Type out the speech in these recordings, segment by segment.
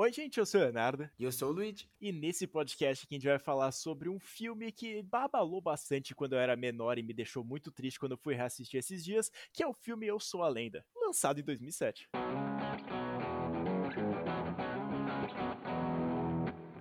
Oi, gente, eu sou o Leonardo. E eu sou o Luigi. E nesse podcast aqui a gente vai falar sobre um filme que babalou bastante quando eu era menor e me deixou muito triste quando eu fui reassistir esses dias, que é o filme Eu Sou a Lenda, lançado em 2007.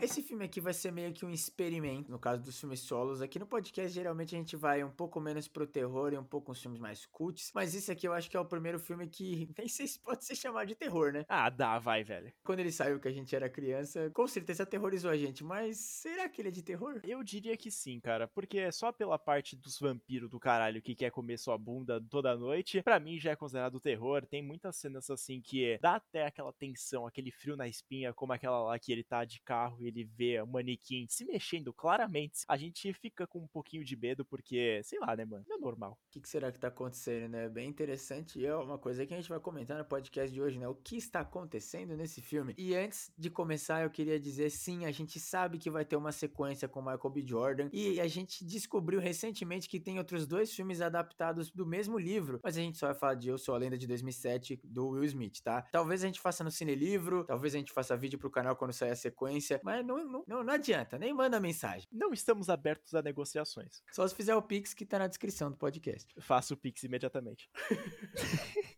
Esse filme aqui vai ser meio que um experimento, no caso dos filmes solos. Aqui no podcast, geralmente a gente vai um pouco menos pro terror e um pouco uns filmes mais cults. Mas esse aqui eu acho que é o primeiro filme que nem sei se pode ser chamado de terror, né? Ah, dá, vai, velho. Quando ele saiu que a gente era criança, com certeza aterrorizou a gente. Mas será que ele é de terror? Eu diria que sim, cara. Porque é só pela parte dos vampiros do caralho que quer comer sua bunda toda noite, para mim já é considerado terror. Tem muitas cenas assim que dá até aquela tensão, aquele frio na espinha, como aquela lá que ele tá de carro ele vê o manequim se mexendo claramente, a gente fica com um pouquinho de medo, porque, sei lá, né, mano? Não é normal. O que, que, será que tá acontecendo, né? Bem interessante. E é uma coisa que a gente vai comentar no podcast de hoje, né? O que está acontecendo nesse filme. E antes de começar, eu queria dizer, sim, a gente sabe que vai ter uma sequência com Michael B. Jordan. E a gente descobriu recentemente que tem outros dois filmes adaptados do mesmo livro. Mas a gente só vai falar de Eu Sou a Lenda de 2007, do Will Smith, tá? Talvez a gente faça no Cine Livro, talvez a gente faça vídeo pro canal quando sair a sequência. Mas não, não, não, não adianta, nem manda mensagem. Não estamos abertos a negociações. Só se fizer o Pix que tá na descrição do podcast. Faço o Pix imediatamente.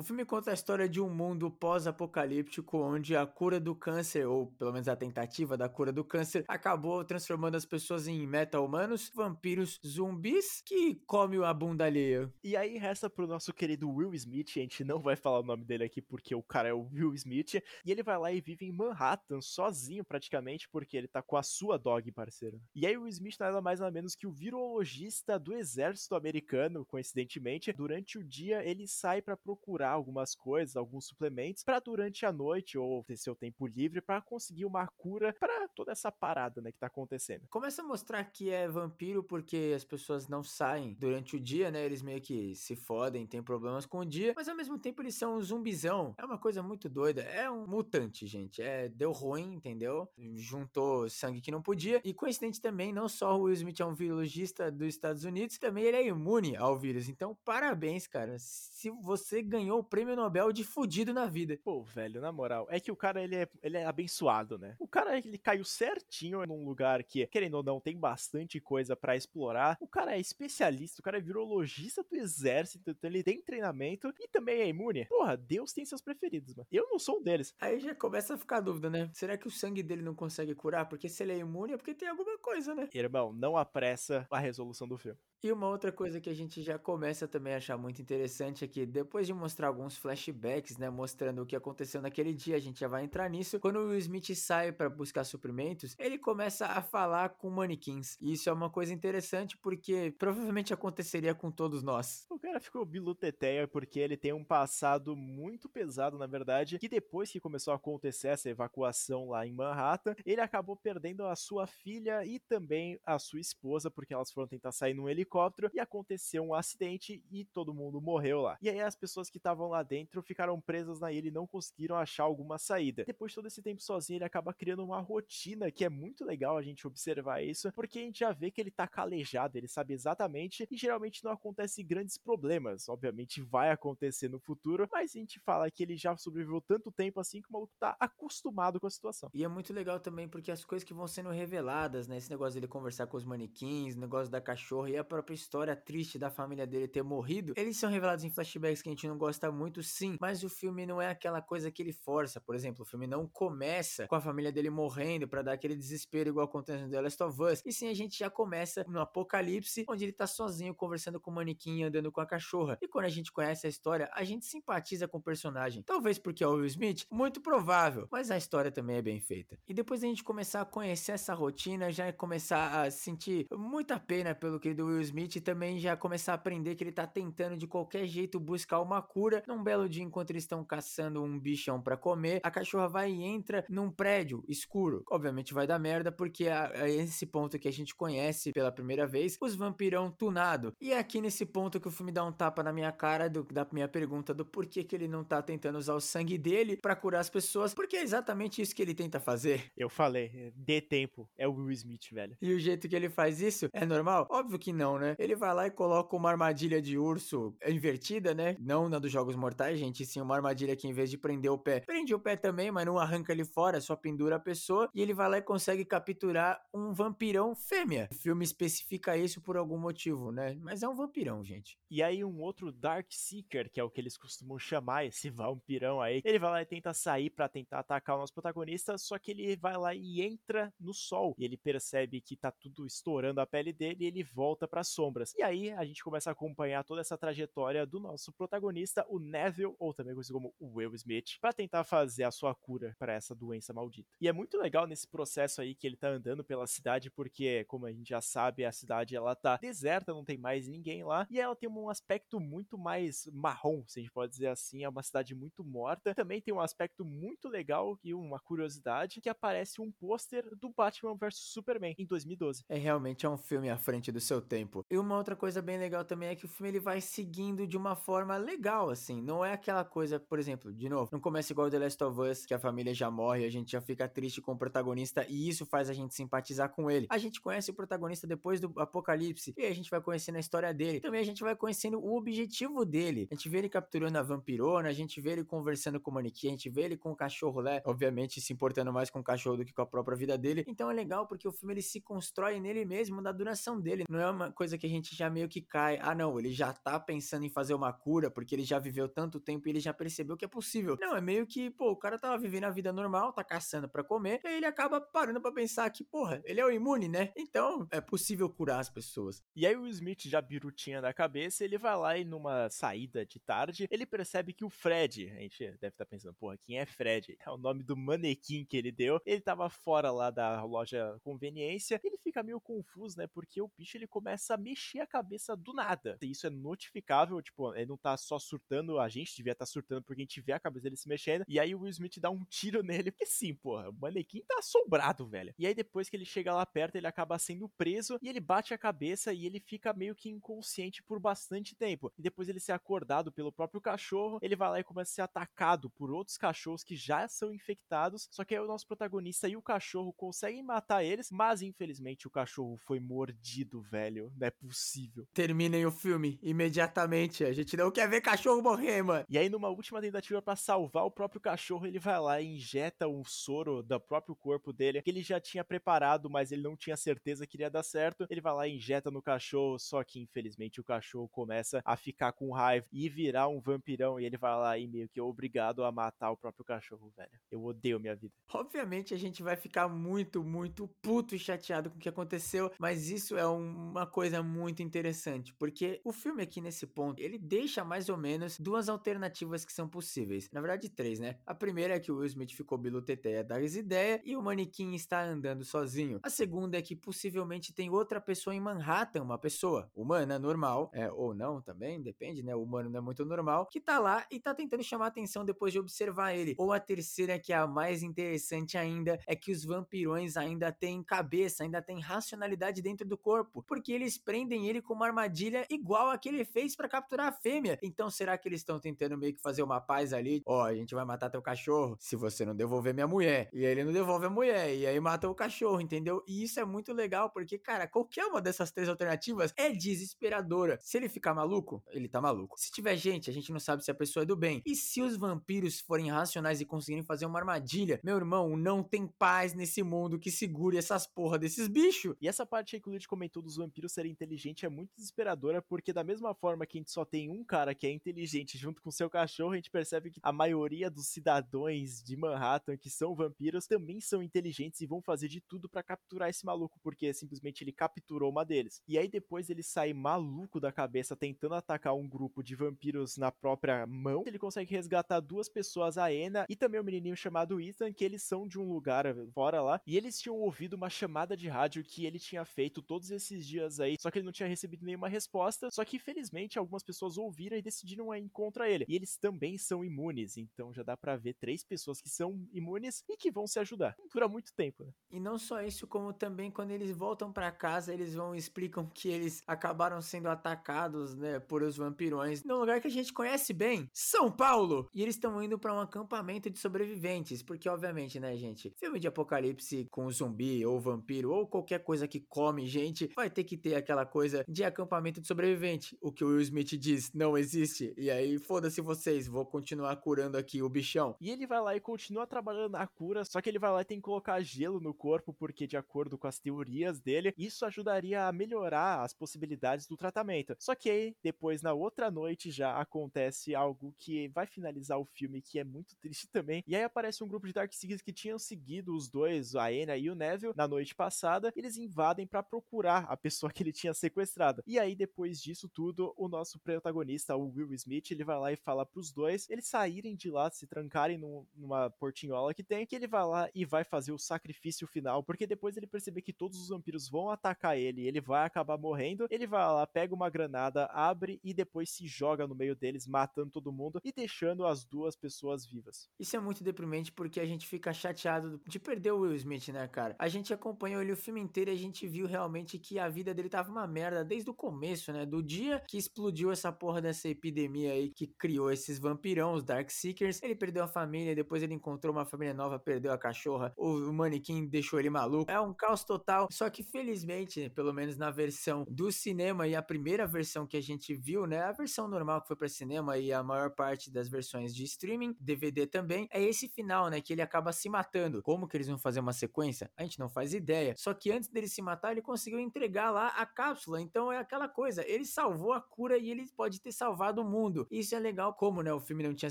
O filme conta a história de um mundo pós-apocalíptico onde a cura do câncer, ou pelo menos a tentativa da cura do câncer, acabou transformando as pessoas em meta-humanos, vampiros, zumbis que comem a bunda alheia. E aí resta pro nosso querido Will Smith, a gente não vai falar o nome dele aqui porque o cara é o Will Smith, e ele vai lá e vive em Manhattan, sozinho praticamente, porque ele tá com a sua dog, parceiro. E aí o Will Smith nada mais nada menos que o virologista do exército americano, coincidentemente, durante o dia ele sai para procurar algumas coisas, alguns suplementos, para durante a noite ou ter seu tempo livre para conseguir uma cura para toda essa parada, né, que tá acontecendo. Começa a mostrar que é vampiro porque as pessoas não saem durante o dia, né? Eles meio que se fodem, tem problemas com o dia, mas ao mesmo tempo eles são um zumbizão. É uma coisa muito doida. É um mutante, gente. É, deu ruim, entendeu? Juntou sangue que não podia. E coincidente também, não só o Will Smith é um virologista dos Estados Unidos, também ele é imune ao vírus. Então, parabéns, cara. Se você ganhou o prêmio Nobel de fudido na vida. Pô, velho, na moral, é que o cara, ele é, ele é abençoado, né? O cara, ele caiu certinho num lugar que, querendo ou não, tem bastante coisa para explorar. O cara é especialista, o cara é virologista do exército, então ele tem treinamento e também é imune. Porra, Deus tem seus preferidos, mano. Eu não sou um deles. Aí já começa a ficar a dúvida, né? Será que o sangue dele não consegue curar? Porque se ele é imune é porque tem alguma coisa, né? Irmão, não apressa a resolução do filme. E uma outra coisa que a gente já começa também a achar muito interessante é que depois de mostrar alguns flashbacks, né, mostrando o que aconteceu naquele dia, a gente já vai entrar nisso. Quando o Will Smith sai para buscar suprimentos, ele começa a falar com manequins. E isso é uma coisa interessante porque provavelmente aconteceria com todos nós. O cara ficou biluteteia porque ele tem um passado muito pesado, na verdade, que depois que começou a acontecer essa evacuação lá em Manhattan, ele acabou perdendo a sua filha e também a sua esposa porque elas foram tentar sair num helicóptero helicóptero e aconteceu um acidente e todo mundo morreu lá. E aí as pessoas que estavam lá dentro ficaram presas na ilha e não conseguiram achar alguma saída. Depois de todo esse tempo sozinho, ele acaba criando uma rotina que é muito legal a gente observar isso, porque a gente já vê que ele tá calejado, ele sabe exatamente e geralmente não acontece grandes problemas. Obviamente vai acontecer no futuro, mas a gente fala que ele já sobreviveu tanto tempo assim que o maluco tá acostumado com a situação. E é muito legal também porque as coisas que vão sendo reveladas, né? Esse negócio dele conversar com os manequins, negócio da cachorra e a própria história triste da família dele ter morrido, eles são revelados em flashbacks que a gente não gosta muito, sim, mas o filme não é aquela coisa que ele força. Por exemplo, o filme não começa com a família dele morrendo para dar aquele desespero igual acontece no The Last of Us, e sim a gente já começa no apocalipse, onde ele tá sozinho conversando com o manequim andando com a cachorra. E quando a gente conhece a história, a gente simpatiza com o personagem. Talvez porque é o Will Smith, muito provável, mas a história também é bem feita. E depois a gente começar a conhecer essa rotina, já começar a sentir muita pena pelo querido Will Smith também já começar a aprender que ele tá tentando de qualquer jeito buscar uma cura. Num belo dia, enquanto eles estão caçando um bichão para comer, a cachorra vai e entra num prédio escuro. Obviamente vai dar merda, porque é esse ponto que a gente conhece pela primeira vez, os vampirão tunado. E é aqui nesse ponto que o filme dá um tapa na minha cara do, da minha pergunta do porquê que ele não tá tentando usar o sangue dele para curar as pessoas, porque é exatamente isso que ele tenta fazer. Eu falei, dê tempo, é o Will Smith, velho. E o jeito que ele faz isso é normal? Óbvio que não, né? Ele vai lá e coloca uma armadilha de urso invertida, né? Não na dos Jogos Mortais, gente, sim uma armadilha que em vez de prender o pé, prende o pé também, mas não arranca ele fora, só pendura a pessoa. E ele vai lá e consegue capturar um vampirão fêmea. O filme especifica isso por algum motivo, né? Mas é um vampirão, gente. E aí um outro Dark Seeker, que é o que eles costumam chamar esse vampirão aí, ele vai lá e tenta sair para tentar atacar o nosso protagonista, só que ele vai lá e entra no sol. E ele percebe que tá tudo estourando a pele dele e ele volta para sombras. E aí a gente começa a acompanhar toda essa trajetória do nosso protagonista, o Neville, ou também conhecido como o Will Smith, para tentar fazer a sua cura para essa doença maldita. E é muito legal nesse processo aí que ele tá andando pela cidade, porque, como a gente já sabe, a cidade ela tá deserta, não tem mais ninguém lá, e ela tem um aspecto muito mais marrom, se a gente pode dizer assim, é uma cidade muito morta. Também tem um aspecto muito legal e uma curiosidade que aparece um pôster do Batman vs Superman em 2012. É realmente é um filme à frente do seu tempo. E uma outra coisa bem legal também é que o filme ele vai seguindo de uma forma legal, assim, não é aquela coisa, por exemplo, de novo, não começa igual The Last of Us, que a família já morre, a gente já fica triste com o protagonista e isso faz a gente simpatizar com ele. A gente conhece o protagonista depois do apocalipse e a gente vai conhecendo a história dele. Também a gente vai conhecendo o objetivo dele. A gente vê ele capturando a vampirona, a gente vê ele conversando com o manequim, a gente vê ele com o cachorro lá, obviamente se importando mais com o cachorro do que com a própria vida dele. Então é legal porque o filme ele se constrói nele mesmo, na duração dele. Não é uma coisa que a gente já meio que cai. Ah, não, ele já tá pensando em fazer uma cura porque ele já viveu tanto tempo e ele já percebeu que é possível. Não, é meio que, pô, o cara tava vivendo a vida normal, tá caçando para comer, e aí ele acaba parando para pensar que, porra, ele é o imune, né? Então é possível curar as pessoas. E aí o Smith já birutinha da cabeça, ele vai lá e numa saída de tarde, ele percebe que o Fred, a gente deve estar tá pensando, porra, quem é Fred? É o nome do manequim que ele deu. Ele tava fora lá da loja conveniência, ele fica meio confuso, né? Porque o bicho ele começa a mexer a cabeça do nada. Isso é notificável, tipo, ele não tá só surtando, a gente devia estar tá surtando porque a gente vê a cabeça dele se mexendo. E aí o Will Smith dá um tiro nele, porque sim, porra, o manequim tá assombrado, velho. E aí depois que ele chega lá perto, ele acaba sendo preso e ele bate a cabeça e ele fica meio que inconsciente por bastante tempo. E depois ele ser acordado pelo próprio cachorro, ele vai lá e começa a ser atacado por outros cachorros que já são infectados. Só que aí o nosso protagonista e o cachorro conseguem matar eles, mas infelizmente o cachorro foi mordido, velho. Não é possível. Terminem o filme imediatamente. A gente não quer ver cachorro morrer, mano. E aí, numa última tentativa para salvar o próprio cachorro, ele vai lá e injeta um soro do próprio corpo dele, que ele já tinha preparado, mas ele não tinha certeza que iria dar certo. Ele vai lá e injeta no cachorro, só que infelizmente o cachorro começa a ficar com raiva e virar um vampirão. E ele vai lá e meio que é obrigado a matar o próprio cachorro, velho. Eu odeio minha vida. Obviamente a gente vai ficar muito, muito puto e chateado com o que aconteceu, mas isso é uma coisa muito interessante, porque o filme aqui nesse ponto, ele deixa mais ou menos duas alternativas que são possíveis. Na verdade, três, né? A primeira é que o Will Smith ficou biluteteia das ideias e o manequim está andando sozinho. A segunda é que possivelmente tem outra pessoa em Manhattan, uma pessoa humana, normal, é, ou não também, depende, né? O humano não é muito normal, que tá lá e tá tentando chamar atenção depois de observar ele. Ou a terceira, que é a mais interessante ainda, é que os vampirões ainda têm cabeça, ainda têm racionalidade dentro do corpo, porque eles prendem ele com uma armadilha igual a que ele fez para capturar a fêmea. Então será que eles estão tentando meio que fazer uma paz ali? Ó, oh, a gente vai matar teu cachorro se você não devolver minha mulher. E ele não devolve a mulher, e aí mata o cachorro, entendeu? E isso é muito legal, porque, cara, qualquer uma dessas três alternativas é desesperadora. Se ele ficar maluco, ele tá maluco. Se tiver gente, a gente não sabe se a pessoa é do bem. E se os vampiros forem racionais e conseguirem fazer uma armadilha, meu irmão, não tem paz nesse mundo que segure essas porra desses bichos. E essa parte aí que o Luigi comentou dos vampiros serem inteligentes é muito desesperadora, porque da mesma forma que a gente só tem um cara que é inteligente junto com seu cachorro, a gente percebe que a maioria dos cidadãos de Manhattan que são vampiros também são inteligentes e vão fazer de tudo para capturar esse maluco, porque simplesmente ele capturou uma deles. E aí depois ele sai maluco da cabeça tentando atacar um grupo de vampiros na própria mão. Ele consegue resgatar duas pessoas, a Ena e também um menininho chamado Ethan, que eles são de um lugar fora lá, e eles tinham ouvido uma chamada de rádio que ele tinha feito todos esses dias aí, só que ele não tinha recebido nenhuma resposta, só que infelizmente algumas pessoas ouviram e decidiram ir contra ele. E eles também são imunes, então já dá para ver três pessoas que são imunes e que vão se ajudar. Dura muito tempo, né? E não só isso, como também quando eles voltam para casa, eles vão explicam que eles acabaram sendo atacados, né, por os vampirões, num lugar que a gente conhece bem, São Paulo. E eles estão indo para um acampamento de sobreviventes, porque obviamente, né, gente, filme de apocalipse com zumbi ou vampiro ou qualquer coisa que come gente, vai ter que ter aquela coisa de acampamento de sobrevivente. O que o Will Smith diz não existe. E aí, foda-se vocês, vou continuar curando aqui o bichão. E ele vai lá e continua trabalhando na cura, só que ele vai lá e tem que colocar gelo no corpo, porque de acordo com as teorias dele, isso ajudaria a melhorar as possibilidades do tratamento. Só que aí, depois, na outra noite, já acontece algo que vai finalizar o filme, que é muito triste também. E aí aparece um grupo de Darkseekers que tinham seguido os dois, a Enya e o Neville, na noite passada. Eles invadem para procurar a pessoa que ele tinha sequestrado. E aí, depois disso tudo, o nosso protagonista, o Will Smith, ele vai lá e fala pros dois eles saírem de lá, se trancarem num, numa portinhola que tem, que ele vai lá e vai fazer o sacrifício final, porque depois ele perceber que todos os vampiros vão atacar ele, ele vai acabar morrendo, ele vai lá, pega uma granada, abre e depois se joga no meio deles, matando todo mundo e deixando as duas pessoas vivas. Isso é muito deprimente porque a gente fica chateado de perder o Will Smith, né, cara? A gente acompanhou ele o filme inteiro e a gente viu realmente que a vida dele tava uma merda desde o começo, né? Do dia que explodiu essa porra dessa epidemia aí que criou esses vampirão, os Dark Seekers. Ele perdeu a família, depois ele encontrou uma família nova, perdeu a cachorra, o manequim deixou ele maluco. É um caos total. Só que felizmente, pelo menos na versão do cinema e a primeira versão que a gente viu, né? A versão normal que foi para cinema e a maior parte das versões de streaming, DVD também, é esse final, né? Que ele acaba se matando. Como que eles vão fazer uma sequência? A gente não faz ideia. Só que antes dele se matar, ele conseguiu entregar lá a cápsula. Então é aquela coisa, ele salvou a cura e ele pode ter salvado o mundo. Isso é legal, como né, o filme não tinha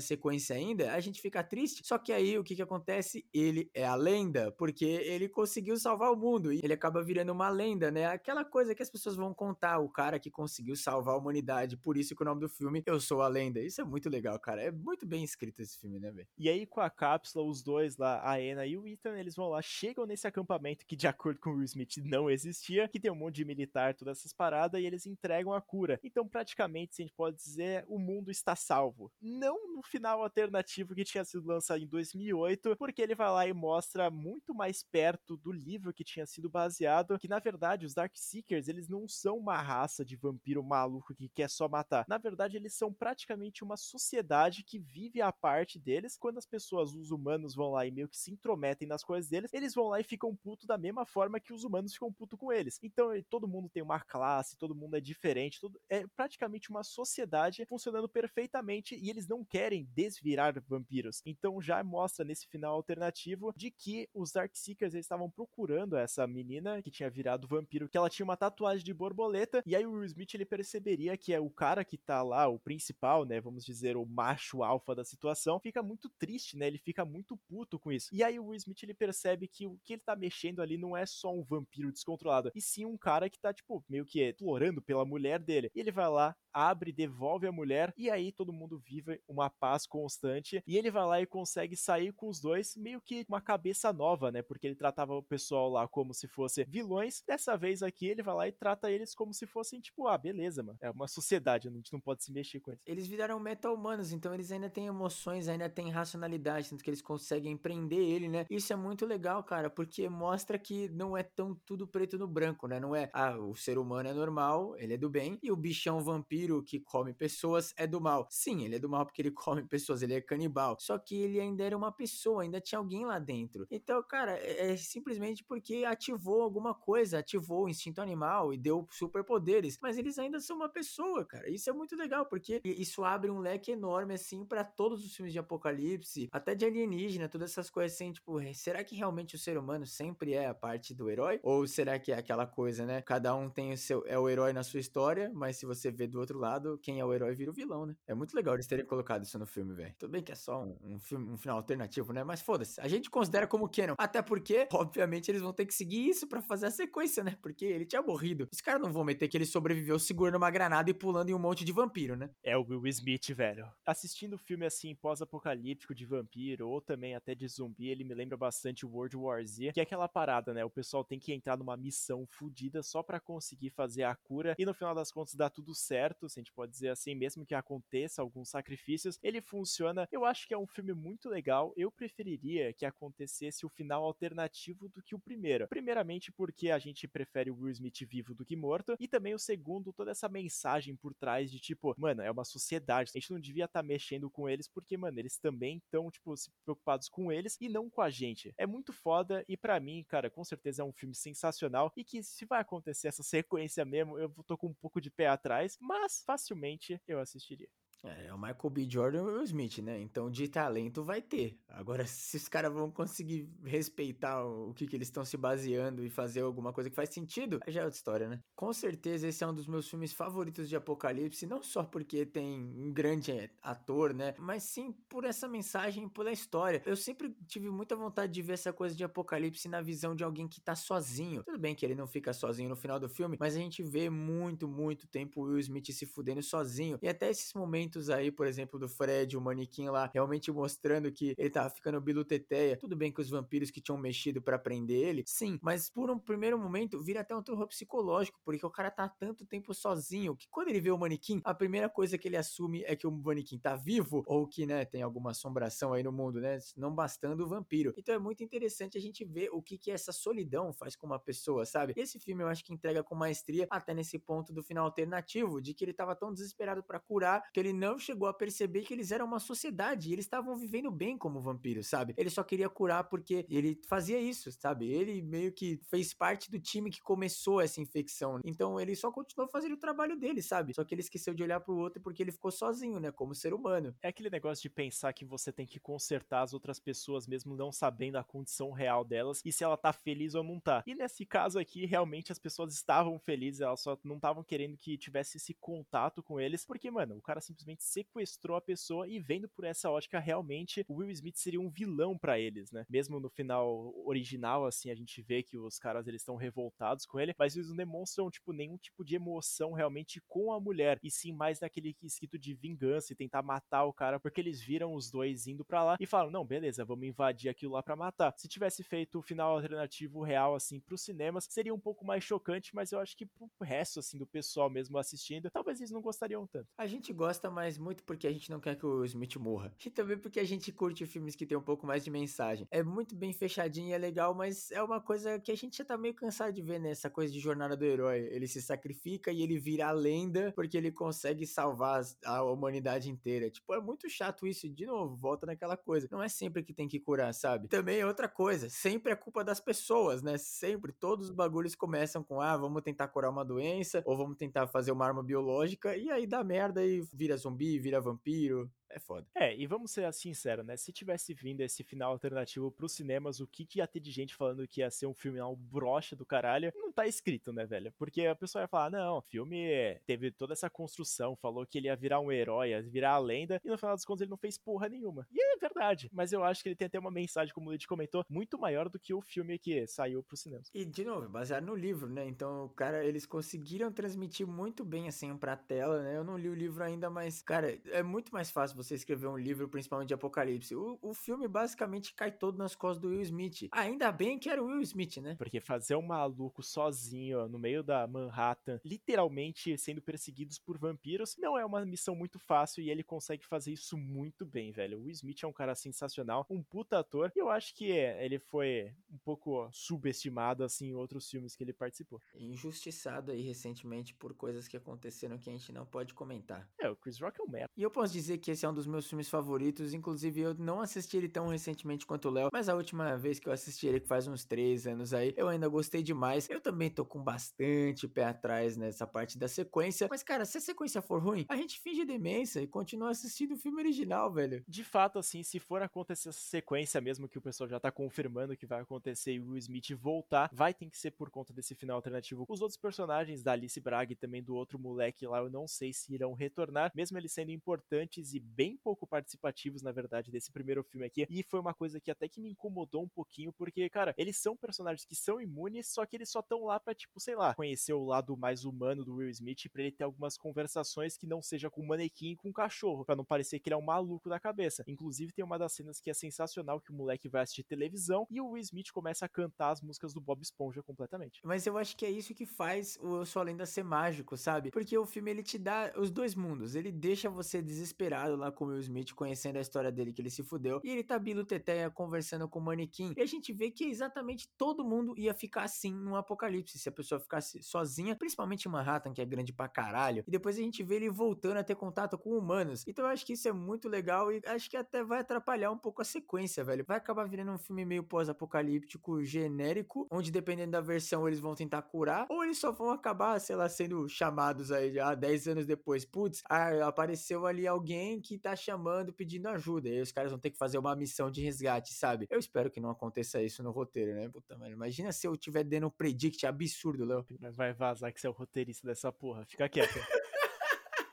sequência ainda, a gente fica triste. Só que aí o que que acontece? Ele é a lenda, porque ele conseguiu salvar o mundo e ele acaba virando uma lenda, né? Aquela coisa que as pessoas vão contar, o cara que conseguiu salvar a humanidade. Por isso que o nome do filme Eu Sou a Lenda. Isso é muito legal, cara. É muito bem escrito esse filme, né, velho? E aí com a cápsula, os dois lá, a Anna e o Ethan, eles vão lá, chegam nesse acampamento que de acordo com o Will Smith não existia, que tem um monte de militar, todas essas paradas, e eles entregam a cura. Então, praticamente, se a gente pode dizer, o mundo está salvo. Não no final alternativo que tinha sido lançado em 2008, porque ele vai lá e mostra muito mais perto do livro que tinha sido baseado, que na verdade os Dark Seekers, eles não são uma raça de vampiro maluco que quer só matar. Na verdade, eles são praticamente uma sociedade que vive à parte deles. Quando as pessoas, os humanos, vão lá e meio que se intrometem nas coisas deles, eles vão lá e ficam puto da mesma forma que os humanos ficam puto com eles. Então, todo mundo tem uma classe, todo mundo é diferente, todo... é praticamente uma sociedade funcionando perfeitamente e eles não querem desvirar vampiros. Então, já mostra nesse final alternativo de que os Darkseekers estavam procurando essa menina que tinha virado vampiro, que ela tinha uma tatuagem de borboleta, e aí o Will Smith ele perceberia que é o cara que tá lá, o principal, né, vamos dizer, o macho alfa da situação, fica muito triste, né, ele fica muito puto com isso. E aí o Will Smith ele percebe que o que ele tá mexendo ali não é só um vampiro descontrolado, e sim um cara que tá, tipo, meio que explorando pela mulher dele. E ele vai lá, abre, devolve a mulher, e aí todo mundo vive uma paz constante, e ele vai lá e consegue sair com os dois, meio que uma cabeça nova, né, porque ele tratava o pessoal lá como se fosse vilões, dessa vez aqui ele vai lá e trata eles como se fossem, tipo, ah, beleza, mano, é uma sociedade, a gente não pode se mexer com eles. Eles viraram meta-humanos, então eles ainda têm emoções, ainda têm racionalidade, tanto que eles conseguem empreender ele, né, isso é muito legal, cara, porque mostra que não é tão tudo preto no branco, né, não é, ah, o ser humano é normal, ele é do bem, e o bichão vampiro que come pessoas é do mal. Sim, ele é do mal porque ele come pessoas, ele é canibal, só que ele ainda era uma pessoa, ainda tinha alguém lá dentro. Então, cara, é, é simplesmente porque ativou alguma coisa, ativou o instinto animal e deu superpoderes, mas eles ainda são uma pessoa, cara. Isso é muito legal, porque isso abre um leque enorme, assim, para todos os filmes de apocalipse, até de alienígena, todas essas coisas assim, tipo, será que realmente o ser humano sempre é a parte do herói? Ou será que é aquela coisa, né? Cada um tem o seu, é o herói na sua história, mas se você vê do outro lado, quem é o herói vira o vilão, né? É muito legal eles terem colocado isso no filme, velho. Tudo bem que é só um, um, filme, um final alternativo, né? Mas foda-se, a gente considera como canon. Até porque, obviamente, eles vão ter que seguir isso para fazer a sequência, né? Porque ele tinha morrido. Os caras não vão meter que ele sobreviveu segurando uma granada e pulando em um monte de vampiro, né? É o Will Smith, velho. Assistindo filme assim, pós-apocalíptico de vampiro, ou também até de zumbi, ele me lembra bastante World War Z, que é aquela parada, né? O pessoal tem que entrar numa missão fodida só para conseguir fazer a cura, e no final das contas dá tudo certo, se a gente pode dizer assim, mesmo que aconteça alguns sacrifícios, ele funciona. Eu acho que é um filme muito legal. Eu preferiria que acontecesse o final alternativo do que o primeiro. Primeiramente, porque a gente prefere o Will Smith vivo do que morto, e também o segundo, toda essa mensagem por trás de tipo, mano, é uma sociedade, a gente não devia estar tá mexendo com eles porque, mano, eles também estão, tipo, se preocupados com eles e não com a gente. É muito foda e para mim, cara, com certeza é um filme sensacional e que se vai acontecer essa essa sequência mesmo, eu tô com um pouco de pé atrás, mas facilmente eu assistiria. É, é o Michael B. Jordan e o Will Smith, né? Então de talento vai ter. Agora, se os caras vão conseguir respeitar o que, que eles estão se baseando e fazer alguma coisa que faz sentido, já é outra história, né? Com certeza esse é um dos meus filmes favoritos de Apocalipse, não só porque tem um grande ator, né? Mas sim por essa mensagem, pela história. Eu sempre tive muita vontade de ver essa coisa de Apocalipse na visão de alguém que tá sozinho. Tudo bem que ele não fica sozinho no final do filme, mas a gente vê muito, muito tempo o Will Smith se fudendo sozinho. E até esses momentos momentos aí, por exemplo, do Fred, o manequim lá, realmente mostrando que ele tava ficando biluteteia. Tudo bem que os vampiros que tinham mexido para prender ele, sim, mas por um primeiro momento vira até um terror psicológico, porque o cara tá tanto tempo sozinho que quando ele vê o manequim, a primeira coisa que ele assume é que o manequim tá vivo ou que, né, tem alguma assombração aí no mundo, né, não bastando o vampiro. Então é muito interessante a gente ver o que que essa solidão faz com uma pessoa, sabe? Esse filme eu acho que entrega com maestria até nesse ponto do final alternativo, de que ele tava tão desesperado para curar que ele não chegou a perceber que eles eram uma sociedade e eles estavam vivendo bem como vampiros, sabe? Ele só queria curar porque ele fazia isso, sabe? Ele meio que fez parte do time que começou essa infecção. Então ele só continuou fazendo o trabalho dele, sabe? Só que ele esqueceu de olhar pro outro porque ele ficou sozinho, né? Como ser humano. É aquele negócio de pensar que você tem que consertar as outras pessoas mesmo não sabendo a condição real delas e se ela tá feliz ou não tá. E nesse caso aqui, realmente as pessoas estavam felizes, elas só não estavam querendo que tivesse esse contato com eles, porque, mano, o cara simplesmente simplesmente sequestrou a pessoa e vendo por essa ótica, realmente o Will Smith seria um vilão para eles, né? Mesmo no final original, assim, a gente vê que os caras eles estão revoltados com ele, mas eles não demonstram, tipo, nenhum tipo de emoção realmente com a mulher, e sim mais naquele escrito de vingança e tentar matar o cara, porque eles viram os dois indo para lá e falam, não, beleza, vamos invadir aquilo lá para matar. Se tivesse feito o final alternativo real, assim, pros cinemas, seria um pouco mais chocante, mas eu acho que pro resto, assim, do pessoal mesmo assistindo, talvez eles não gostariam tanto. A gente gosta mais muito porque a gente não quer que o Smith morra. E também porque a gente curte filmes que tem um pouco mais de mensagem. É muito bem fechadinho, é legal, mas é uma coisa que a gente já tá meio cansado de ver, né? Essa coisa de jornada do herói. Ele se sacrifica e ele vira a lenda porque ele consegue salvar a humanidade inteira. Tipo, é muito chato isso. De novo, volta naquela coisa. Não é sempre que tem que curar, sabe? Também é outra coisa. Sempre é culpa das pessoas, né? Sempre. Todos os bagulhos começam com, ah, vamos tentar curar uma doença, ou vamos tentar fazer uma arma biológica, e aí dá merda e vira zumbi, vira vampiro. É foda. É, e vamos ser sinceros, né? Se tivesse vindo esse final alternativo pros cinemas, o que, que ia ter de gente falando que ia ser um filme um brocha do caralho, não tá escrito, né, velho? Porque a pessoa ia falar, não, o filme teve toda essa construção, falou que ele ia virar um herói, ia virar a lenda, e no final das contas ele não fez porra nenhuma. E é verdade, mas eu acho que ele tem até uma mensagem, como o Lid comentou, muito maior do que o filme que saiu pros cinemas. E, de novo, baseado no livro, né? Então, cara, eles conseguiram transmitir muito bem, assim, pra tela, né? Eu não li o livro ainda, mas, cara, é muito mais fácil você escrever um livro, principalmente de Apocalipse. O, o filme basicamente cai todo nas costas do Will Smith. Ainda bem que era o Will Smith, né? Porque fazer um maluco sozinho no meio da Manhattan, literalmente sendo perseguidos por vampiros, não é uma missão muito fácil e ele consegue fazer isso muito bem, velho. O Will Smith é um cara sensacional, um puta ator, e eu acho que ele foi um pouco subestimado, assim, em outros filmes que ele participou. Injustiçado aí recentemente por coisas que aconteceram que a gente não pode comentar. É, o Chris Rock é um merda. E eu posso dizer que esse é um dos meus filmes favoritos, inclusive eu não assisti ele tão recentemente quanto o Léo, mas a última vez que eu assisti ele, que faz uns três anos aí, eu ainda gostei demais. Eu também tô com bastante pé atrás nessa parte da sequência, mas cara, se a sequência for ruim, a gente finge demência e continua assistindo o filme original, velho. De fato, assim, se for acontecer essa sequência mesmo que o pessoal já tá confirmando que vai acontecer e o Smith voltar, vai ter que ser por conta desse final alternativo. Os outros personagens da Alice Braga e também do outro moleque lá, eu não sei se irão retornar, mesmo eles sendo importantes e bem pouco participativos, na verdade, desse primeiro filme aqui. E foi uma coisa que até que me incomodou um pouquinho, porque, cara, eles são personagens que são imunes, só que eles só estão lá pra, tipo, sei lá, conhecer o lado mais humano do Will Smith, pra ele ter algumas conversações que não seja com o manequim e com o cachorro, pra não parecer que ele é um maluco da cabeça. Inclusive, tem uma das cenas que é sensacional, que o moleque vai assistir televisão e o Will Smith começa a cantar as músicas do Bob Esponja completamente. Mas eu acho que é isso que faz o Eu Sou Lenda ser mágico, sabe? Porque o filme, ele te dá os dois mundos. Ele deixa você desesperado lá com o Will Smith, conhecendo a história dele, que ele se fudeu. E ele tá Bilo Teteia conversando com o manequim. E a gente vê que exatamente todo mundo ia ficar assim num apocalipse, se a pessoa ficasse sozinha, principalmente em Manhattan, que é grande pra caralho. E depois a gente vê ele voltando a ter contato com humanos. Então eu acho que isso é muito legal e acho que até vai atrapalhar um pouco a sequência, velho. Vai acabar virando um filme meio pós-apocalíptico genérico, onde dependendo da versão eles vão tentar curar, ou eles só vão acabar, sei lá, sendo chamados aí já 10 anos depois. Putz, ah, apareceu ali alguém que tá chamando, pedindo ajuda. E aí os caras vão ter que fazer uma missão de resgate, sabe? Eu espero que não aconteça isso no roteiro, né? Puta, mano, imagina se eu tiver dando um predict absurdo, Léo. Vai vazar que você é o roteirista dessa porra. Fica quieto.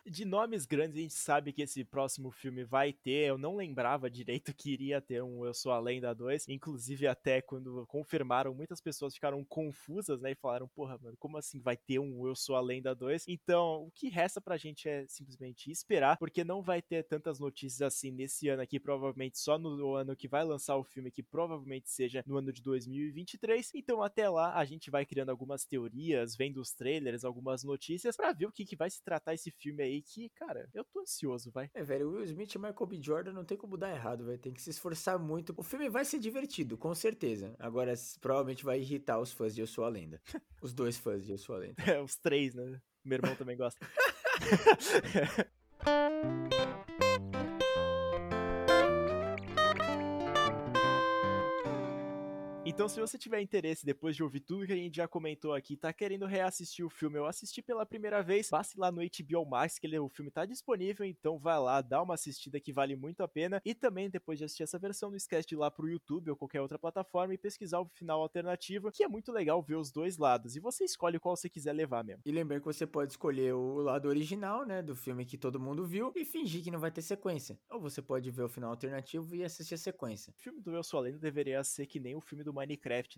de nomes grandes, a gente sabe que esse próximo filme vai ter. Eu não lembrava direito que iria ter um Eu Sou a Lenda 2. Inclusive, até quando confirmaram, muitas pessoas ficaram confusas, né? E falaram, porra, mano, como assim vai ter um Eu Sou a Lenda 2? Então, o que resta pra gente é simplesmente esperar, porque não vai ter tantas notícias assim nesse ano aqui, provavelmente só no ano que vai lançar o filme, que provavelmente seja no ano de 2023. Então, até lá, a gente vai criando algumas teorias, vendo os trailers, algumas notícias, para ver o que, que vai se tratar esse filme aí que, cara, eu tô ansioso, vai. É, velho, Will Smith e Michael B. Jordan não tem como dar errado, vai. Tem que se esforçar muito. O filme vai ser divertido, com certeza. Agora, provavelmente vai irritar os fãs de Eu Sou a Lenda. os dois fãs de Eu Sou a Lenda. É, os três, né? Meu irmão também gosta. Então, se você tiver interesse, depois de ouvir tudo que a gente já comentou aqui, tá querendo reassistir o filme, eu assisti pela primeira vez, passe lá no HBO Max, que ele, o filme tá disponível, então vai lá, dá uma assistida que vale muito a pena. E também, depois de assistir essa versão, não esquece de ir lá pro YouTube ou qualquer outra plataforma e pesquisar o final alternativo, que é muito legal ver os dois lados. E você escolhe qual você quiser levar mesmo. E lembrando que você pode escolher o lado original, né, do filme que todo mundo viu e fingir que não vai ter sequência. Ou você pode ver o final alternativo e assistir a sequência. O filme do Eu Sou a Lenda deveria ser que nem o filme do Minecraft,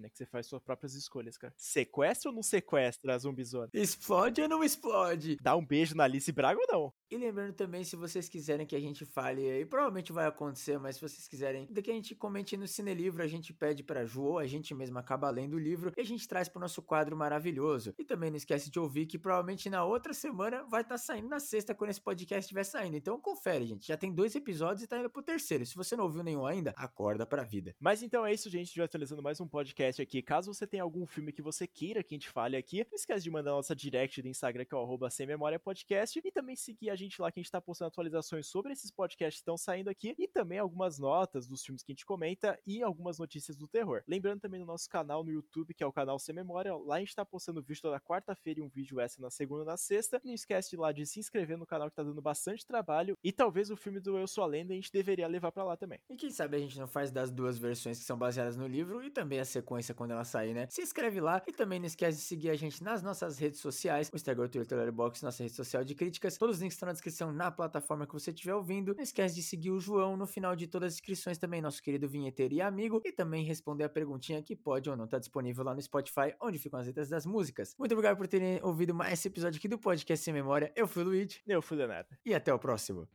né? Que você faz suas próprias escolhas, cara. Sequestra ou não sequestra a zumbizona? Explode ou não explode? Dá um beijo na Alice Braga ou não? E lembrando também, se vocês quiserem que a gente fale aí, provavelmente vai acontecer, mas se vocês quiserem que a gente comente no Cinelivro, a gente pede pra Ju ou a gente mesmo acaba lendo o livro e a gente traz pro nosso quadro maravilhoso. E também não esquece de ouvir que provavelmente na outra semana vai estar tá saindo na sexta quando esse podcast estiver saindo. Então confere, gente. Já tem dois episódios e tá indo pro terceiro. Se você não ouviu nenhum ainda, acorda pra vida. Mas então é isso, gente. A gente vai atualizando mais um podcast aqui. Caso você tenha algum filme que você queira que a gente fale aqui, não esquece de mandar nossa direct do Instagram, que é o arroba sem memória podcast, e também seguir a gente lá que a gente tá postando atualizações sobre esses podcasts que estão saindo aqui e também algumas notas dos filmes que a gente comenta e algumas notícias do terror. Lembrando também do nosso canal no YouTube, que é o canal Sem Memória, lá a gente tá postando vídeo toda quarta-feira e um vídeo essa na segunda e na sexta. Não esquece de lá de se inscrever no canal que tá dando bastante trabalho e talvez o filme do Eu Sou a Lenda a gente deveria levar para lá também. E quem sabe a gente não faz das duas versões que são baseadas no livro e também a sequência quando ela sair, né? Se inscreve lá e também não esquece de seguir a gente nas nossas redes sociais, o Instagram, o Twitter, o Letterboxd, nossa rede social de críticas. Todos os links estão na descrição na plataforma que você estiver ouvindo. Não esquece de seguir o João no final de todas as inscrições também, nosso querido vinheteiro e amigo, e também responder a perguntinha que pode ou não estar tá disponível lá no Spotify, onde ficam as letras das músicas. Muito obrigado por terem ouvido mais esse episódio aqui do Podcast Sem Memória. Eu fui o Luigi. Eu fui o Leonardo. E até o próximo.